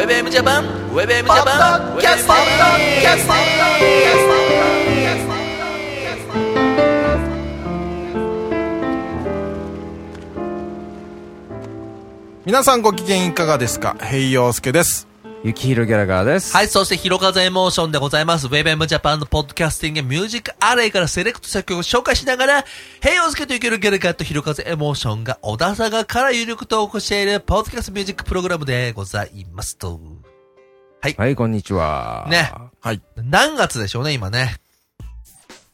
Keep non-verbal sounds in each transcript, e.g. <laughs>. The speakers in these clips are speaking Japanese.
ェブ m ジャパンウェブ m ジャパンキャストキャスト皆さんご機嫌いかがですか平洋介です。ゆきひろギャラガーです。はい、そして、ひろかぜエモーションでございます。ウェブ m ジャパンのポッドキャスティングミュージックアレイからセレクトした曲を紹介しながら、平洋介とゆけるギャラガーとひろかぜエモーションが小田坂から有力トークしているポッドキャストミュージックプログラムでございますと。はい、こんにちは。ね。はい。何月でしょうね、今ね。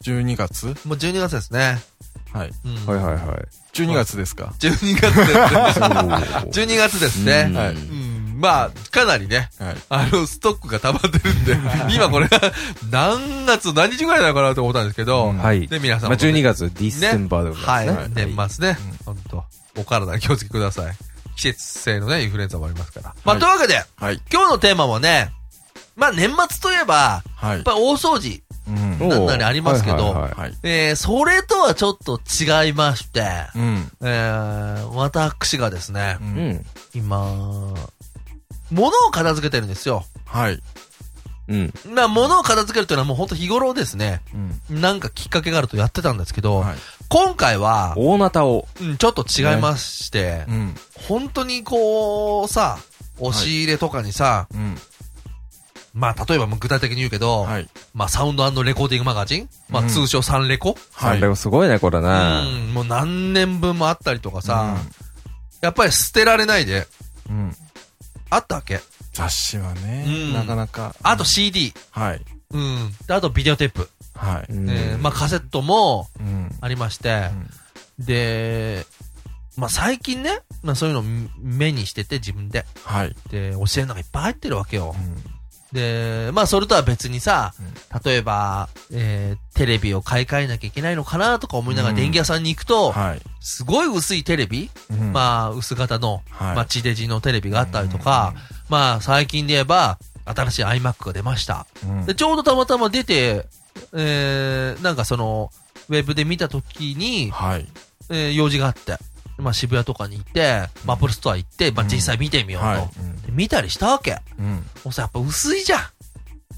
12月？もう12月ですね。はい。うん。はいはいはい。12月ですか？12 <laughs> 月ですね。12月ですね。はいうん。まあ、かなりね、はい。あの、ストックが溜まってるんで、<laughs> 今これが何月何日ぐらいなのかなと思ったんですけど、うんはい。で、皆さんまあ、もね12月、ディセンバーでござはいいますね。。年末ね。本当お体に気をつけください。季節性のね、インフルエンザもありますから。まあ、はいというわけで、はい。今日のテーマはね、まあ、年末といえば、はいやっ。ぱり大掃除、うん。おなんなりありますけどはいはいはいはい。えー、それとはちょっと違いまして、うん。えー、私がですねう、。うんん。今、物を片付けてるんですよ。はい。うん。まあ、物を片付けるというのはもう本当日頃ですね、うん。なんかきっかけがあるとやってたんですけど、はい。今回は、大ナタを。うん、ちょっと違いまして、うん。本当にこう、さ、押し入れとかにさ、うん。まあ、例えばもう具体的に言うけど、はい。まあ、サウンドレコーディングマガジンまあ、うん通称サンレコ、はい。あれすごいね、これうね。ん、もう何年分もあったりとかさ、やっぱり捨てられないで、うん。うん。あったわけ？雑誌はうんね、なかなか。あと CD、はい。うん。であとビデオテープ、はい。うんえーまあ、カセットもうん。ありまして、で、まあ、最近ね、まあ、そういうのを目にしてて自分で。はい。で、教えの中いっぱい入ってるわけよう。ん。で、まあ、それとは別にさ、例えば、えー、テレビを買い替えなきゃいけないのかなとか思いながらうん電気屋さんに行くと、はい。すごい薄いテレビ、うんまあ、薄型の、はいまあ、地デジのテレビがあったりとか、まあ、最近で言えば、新しい iMac が出ました。うんで、ちょうどたまたま出て、えー、なんかその、ウェブで見たときに、はい。えー、用事があって、まあ、渋谷とかに行って、まあ、アップルストア行って、まあ、うん実際見てみようと。はい。で見たりしたわけ。うんさ、やっぱ薄いじゃん。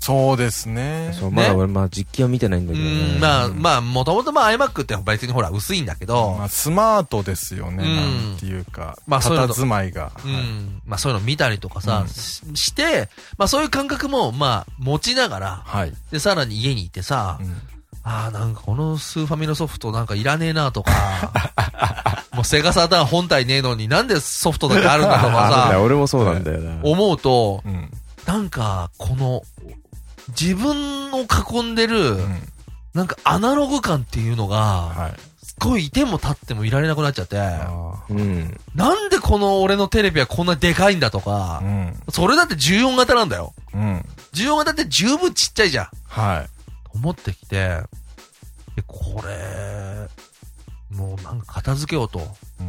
そうですね。そう、ねまだ俺、まあ実機は見てないんだうけどね。ん、まあ、まあ、もともとまあ iMac って別にほら薄いんだけど、まあ、スマートですよね。うんなんていうか。まあそういうの佇まいが。うはいん、まあそういうの見たりとかさ、うんしして、まあそういう感覚もまあ持ちながら、はい。で、さらに家にいてさ、うんああ、なんかこのスーファミのソフトなんかいらねえなとか、<laughs> もうセガサターン本体ねえのになんでソフトだけあるんだとかさ、<laughs> 俺もそうなんだよな。思うと、うん。なんかこの、自分を囲んでる、うんなんかアナログ感っていうのが、はい。すっごいいても立ってもいられなくなっちゃって、あうん。なんでこの俺のテレビはこんなでかいんだとかー、うん。それだって14型なんだよ。うん。14型って十分ちっちゃいじゃん。はい。思ってきて、で、これ、もうなんか片付けようと。う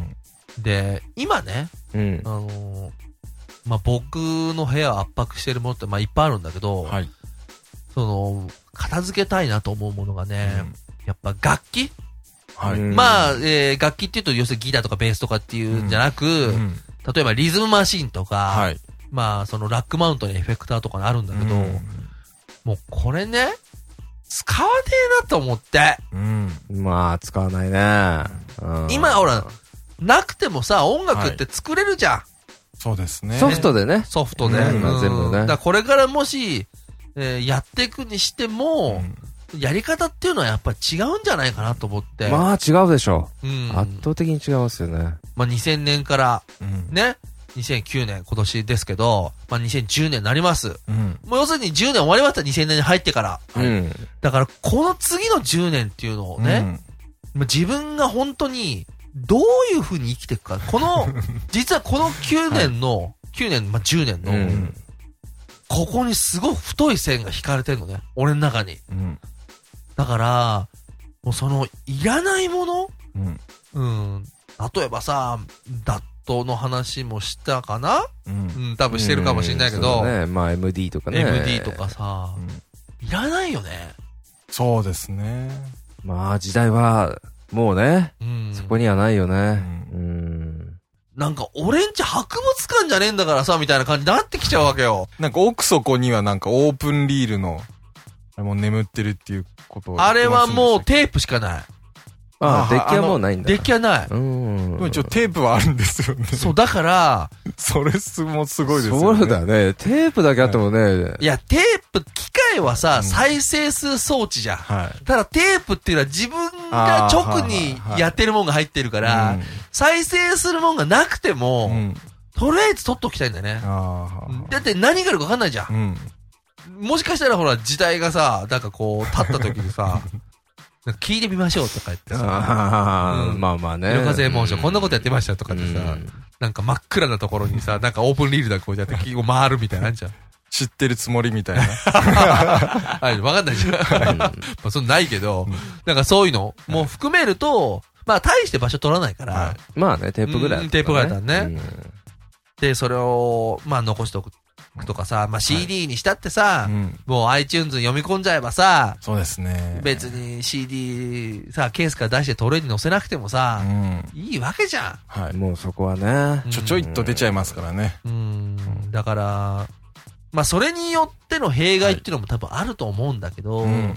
ん。で、今ね、うんあ。のーまあ、僕の部屋を圧迫してるものって、まあ、いっぱいあるんだけど、はい。その、片付けたいなと思うものがね、うんやっぱ楽器、はい。うんまあ、えー楽器っていうと、要するにギターとかベースとかっていうんじゃなく、うん例えばリズムマシンとか、はい。まあ、そのラックマウントにエフェクターとかあるんだけど、うんもうこれね、使わねえなと思って。うん。まあ、使わないね。うん今、ほら、なくてもさ、音楽って作れるじゃん。そうですね。ソフトでね。ソフトで。うんまあ全部ねだからこれからもし、えーやっていくにしてうも、んやり方っていうのはやっぱり違うんじゃないかなと思って。まあ、違うでしょうん。う。圧倒的に違いますよね。まあ、2000年から、うん。ね、2009年、今年ですけど、まあ、2010年になります。うん。もう要するに10年終わりました、2000年に入ってから。うん。だから、この次の10年っていうのをね、まあ自分が本当に、どういう風に生きていくか。この、<laughs> 実はこの9年の、9年、まあ、10年の、うんここにすごい太い線が引かれてるのね。俺の中に。うん。だから、もうその、いらないもの？うん。うん。例えばさ、ダットの話もしたかな？うんう。ん、多分してるかもしれないけど、ね。まあ、MD とかね。MD とかさ、いらないよね。そうですね。まあ、時代は、もうね、うん。そこにはないよね。ううん。なんか俺んち博物館じゃねえんだからさ、みたいな感じになってきちゃうわけよ。なんか奥底にはなんかオープンリールの、あれも眠ってるっていうことをあれはもうう、テープしかない。ああ、あデッキはもうないんだ。デッキはない。うん。でも一応テープはあるんですよね。そう、だから、<laughs> それすもすごいですよね。そうだね。テープだけあってもね。いや、テープ、機械はさ、うん再生する装置じゃん。はい。ただテープっていうのは自分が直にやってるもんが入ってるから、再生するもんがなくても。とりあえず撮っときたいんだよね。ああ。だって何があるか分かんないじゃ。うんん。もしかしたらほら、時代がさ、なんかこう、立った時にさ、<laughs> 聞いてみましょうとか言ってさ、ああ、うん。まあまあね。夜風エモーション、こんなことやってましたとかってさ、うん。なんか真っ暗なところにさ、なんかオープンリールだこうやって、回るみたいなんじゃん。知ってるつもりみたいな。<laughs> あ、わかんないじゃん。<laughs> まあ、そんないけど、なんかそういうのも含めると、まあ、大して場所取らないから、はまあね、テープぐらいだったらね。うんテープぐらいだったらね。うん。で、それを、まあ、残しておくとかさ、まあ、CD にしたってさ、うん。もう iTunes 読み込んじゃえばさ、そうですね。別に CD さ、ケースから出してトレーに載せなくてもうさ、ん。いいわけじゃはい。もうそこはね。ん。ちょちょいっと出ちゃいますからね。うん。うん。だから、まあ、それによっての弊害っていうのも多分あると思うんだけど、うん。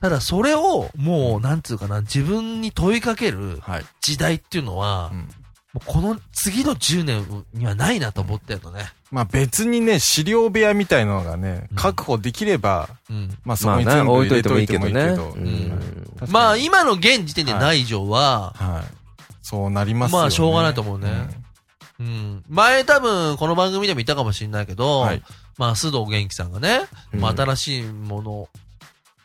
ただそれをもう、なんつうかな、自分に問いかけるはい。時代っていうのは、うんもうこの次の10年にはないなと思ってるのね。まあ別にね、資料部屋みたいなのがねうん、確保できれば、うん。まあそこに全部置い入といてもれといてもいいけど。いいけどね。ううんん確かにまあ今の現時点でない以上は、はい。そうなりますよね。まあしょうがないと思うねうん。前多分この番組でも言ったかもしれないけど、はいまあ須藤元気さんがね、まあうん新しいもの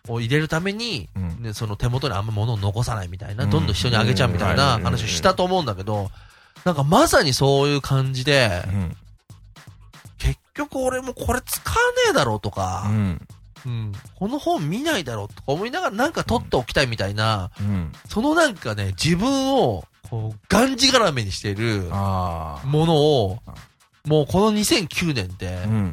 を入れるために、うん。ね、その手元にあんま物を残さないみたいな、うんどんどん人にあげちゃうみたいなうん話をしたと思うんだけど、なんかまさにそういう感じで、うん。結局俺もこれ使わねえだろうとうか、ん。うん、この本見ないだろうとか思いながらなんか取っておきたいみたいな、うん。そのなんかね、自分を、こう、がんじがらめにしているあものを、もうこの2009年であ。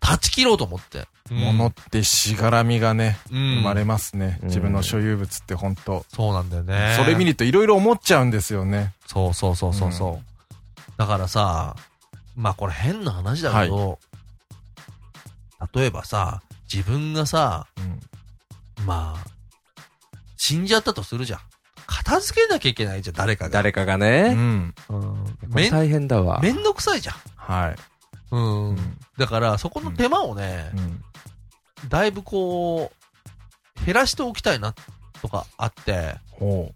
断ち切ろうと思って。物ってしがらみがね、うん生まれますね。うん自分の所有物って本当そうなんだよね。それ見るといろいろ思っちゃうんですよね。そうそうそうそうそう、うんだからさ、まあこれ変な話だけど、例えばさ、自分がさ、うん。まあ、死んじゃったとするじゃん。片付けなきゃいけないじゃん、誰かが。誰かがうね。ん。うん。めん、大変だわ。めんどくさいじゃん。はい。うん。うんだから、そこの手間をね、うん。だいぶこう、減らしておきたいな、とかあって、ほ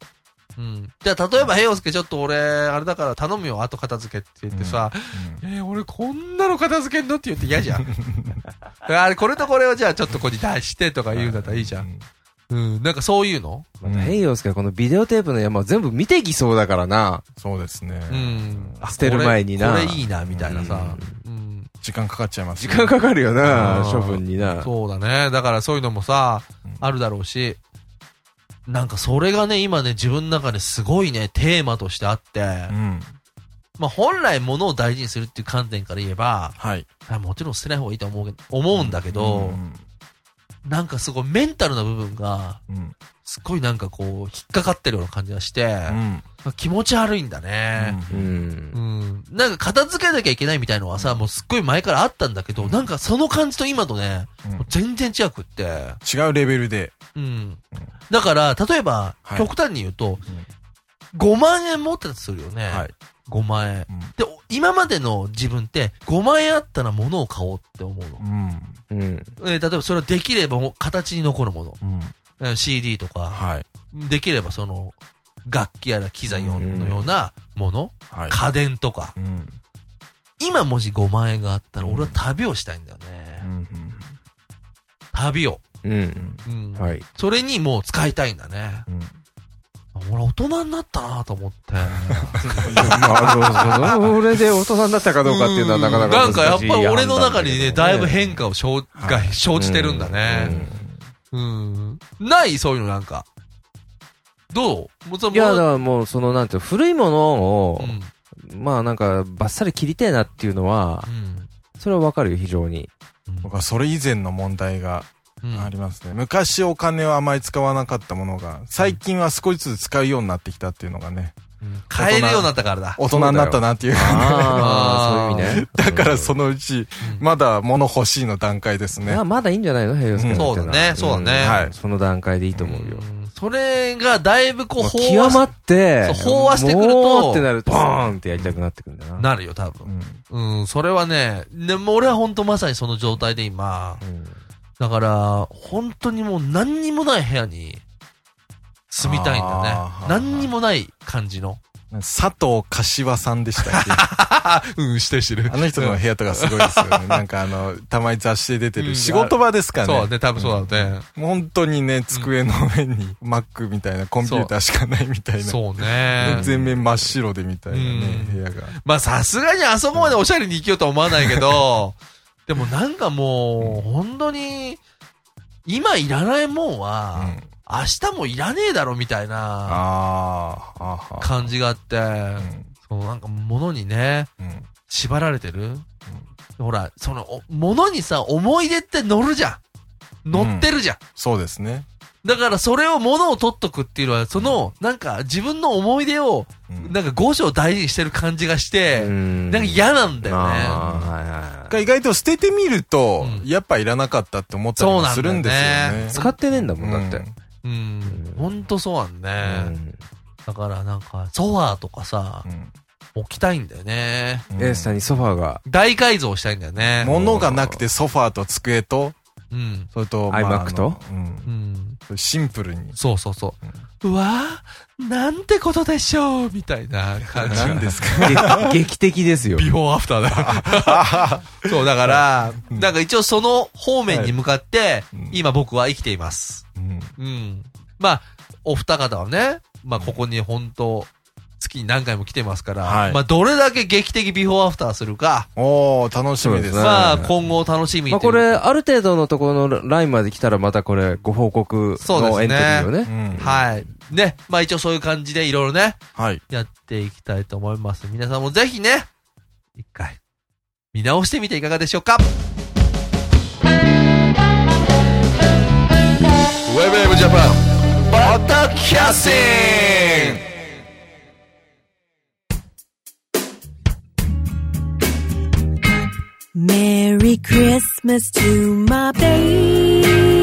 うん。じゃあ、例えば、平洋介ちょっと俺、あれだから頼むよ、後片付けって言ってさ、う。えー俺こんなの片付けんのって言って嫌じゃん。<laughs> あれ、これとこれをじゃあちょっとここに出してとか言うんだったらいいじゃん。うん。なんかそういうの？うんヘイヨウスケはこのビデオテープの山を全部見てきそうだからな。そうですね。うん。あ捨てる前になこれこれいいな、みたいなさ。うん。時間かかっちゃいます時ね。間かかるよなう、ん処分にな。そうだね。だからそういうのもさうん、あるだろうし、なんかそれがね、今ね、自分の中ですごいね、テーマとしてあってう、ん。まあ本来物を大事にするっていう観点から言えば、はい。あもちろん捨てない方がいいと思うけど思うんだけど、うんなんかすごいメンタルな部分が、うん。すっごいなんかこう、引っかかってるような感じがして、うん。まあ気持ち悪いんだね。う。うんん。なんか片付けなきゃいけないみたいのはさ、もうすっごい前からあったんだけど、なんかその感じと今とね、全然違くって。違うレベルで。うん。だから、例えば、はい極端に言うと、5万円持ってたとするよね。はい。5万円。うんで、お今までの自分って、5万円あったら物を買おうって思うの。うん。うん。えー例えばそれはできれば形に残るもの。うん。えー CD とか、はい。できればその、楽器やら機材用のようなもの、はい。家電とか。うん。今もし5万円があったら、うん俺は旅をしたいんだようね。ん。旅を。うん。うん。はい。それにもう使いたいんだね。うん。俺大人になったなと思って。<laughs> まあ、それで大人になったかどうかっていうのはなかなかなんかやっ難しいぱり俺の中にね、だいぶ変化を生、がはい生じてるんだね。うん。ないそういうのなんか。どう？もうそのいや、だからもう、その、なんていうの古いものをう、ん。まあなんか、バッサリ切りたいなっていうのはう、ん。それはわかるよ、非常に。僕はそれ以前の問題がうん。ありますね。昔お金をあまり使わなかったものが、最近は少しずつ使うようになってきたっていうのがね。買えるようになったからだ。大人になったなっていう。ああ、<laughs> そういう意味ね。だからそのうち、まだ物欲しいの段階ですねまあ。まだいいんじゃないの？平洋介そうだねそうだねはいその段階でいいと思うよ。うんそれがだいぶこう、まあ飽和極まって、飽和してくるとってなると、ボーンってやりたくなってくるんだな。なるよ、多う分。んうん、それはね、でも俺は本当まさにその状態で今、うんだから、本当にもう何にもない部屋に住みたいんだよね何にもない感じの。佐藤柏さんでしたっけ？<laughs> うん、してるしてるあの人の部屋とかすごいですよね。<laughs> なんかあの、たまに雑誌で出てうんる仕事場ですかね。そうだね、多分そうだね。もう本当にね、机の上に Mac みたいなコンピューターしかないみたいな。そうね。全面真っ白でみたいなねう、ん部屋が。まあさすがにあそこまでおしゃれに生きようとは思わないけど、でもなんかもう、本当に、今いらないもんは、うん明日もいらねえだろみたいな感じがあって、うん。そのなんか物にね、うん。縛られてる、ほら、その、お物にさ、思い出って乗るじゃん。乗ってるじゃん。そうですね。だからそれを物を取っとくっていうのは、その、なんか自分の思い出を、うん。なんか五章大事にしてる感じがして、うん。なんか嫌なんだよね。あーはいはいが意外と捨ててみると、うん。やっぱいらなかったって思ったりもするんですよね。使ってねえんだもん、だって。うん。ほんとそうなんうね。んだからなんか、ソファーとかさう、ん置きたいんだよね。うんエースさんにソファーが、大改造したいんだよね。物がなくてソファーと机と、うん。それと、iMac と？あのうんうん。シンプルに。そうそうそう。うわぁ、なんてことでしょうみたいな感じが。何ですか？劇 <laughs> 劇的ですよ。ビフォーアフターだ。<laughs> そう、だから、なんか一応その方面に向かってうん、今僕は生きています。うんうん。まあ、お二方はね、まあここに本当月に何回も来てますから、はいまあどれだけ劇的ビフォーアフターするか、おー、楽しみですね。まあ今後楽しみまあこれ、ある程度のところのラインまで来たらまたこれ、ご報告のエントリーをね。うんはい。ね。まあ一応そういう感じでいろいろね、はい。やっていきたいと思います。皆さんもぜひね、一回、見直してみていかがでしょうかウェブウェブジャパン、ポッドキャスティング Merry Christmas to my baby.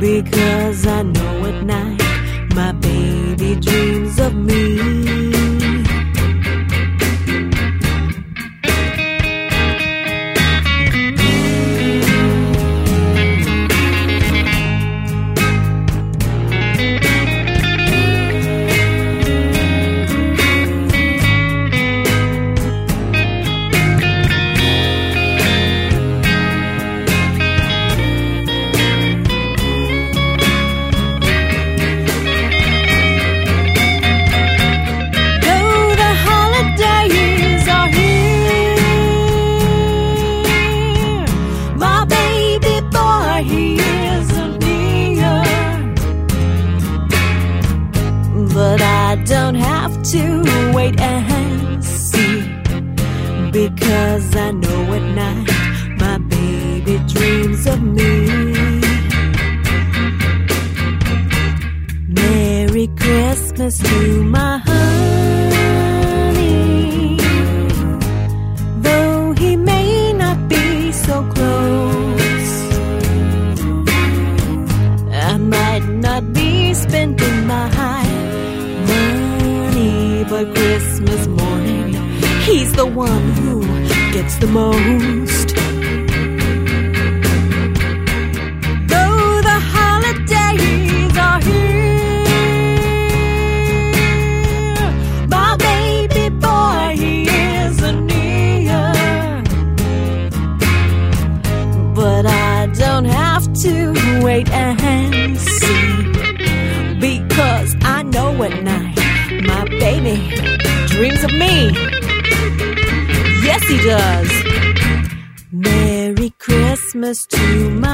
Because I know at night my baby dreams Merry Christmas to my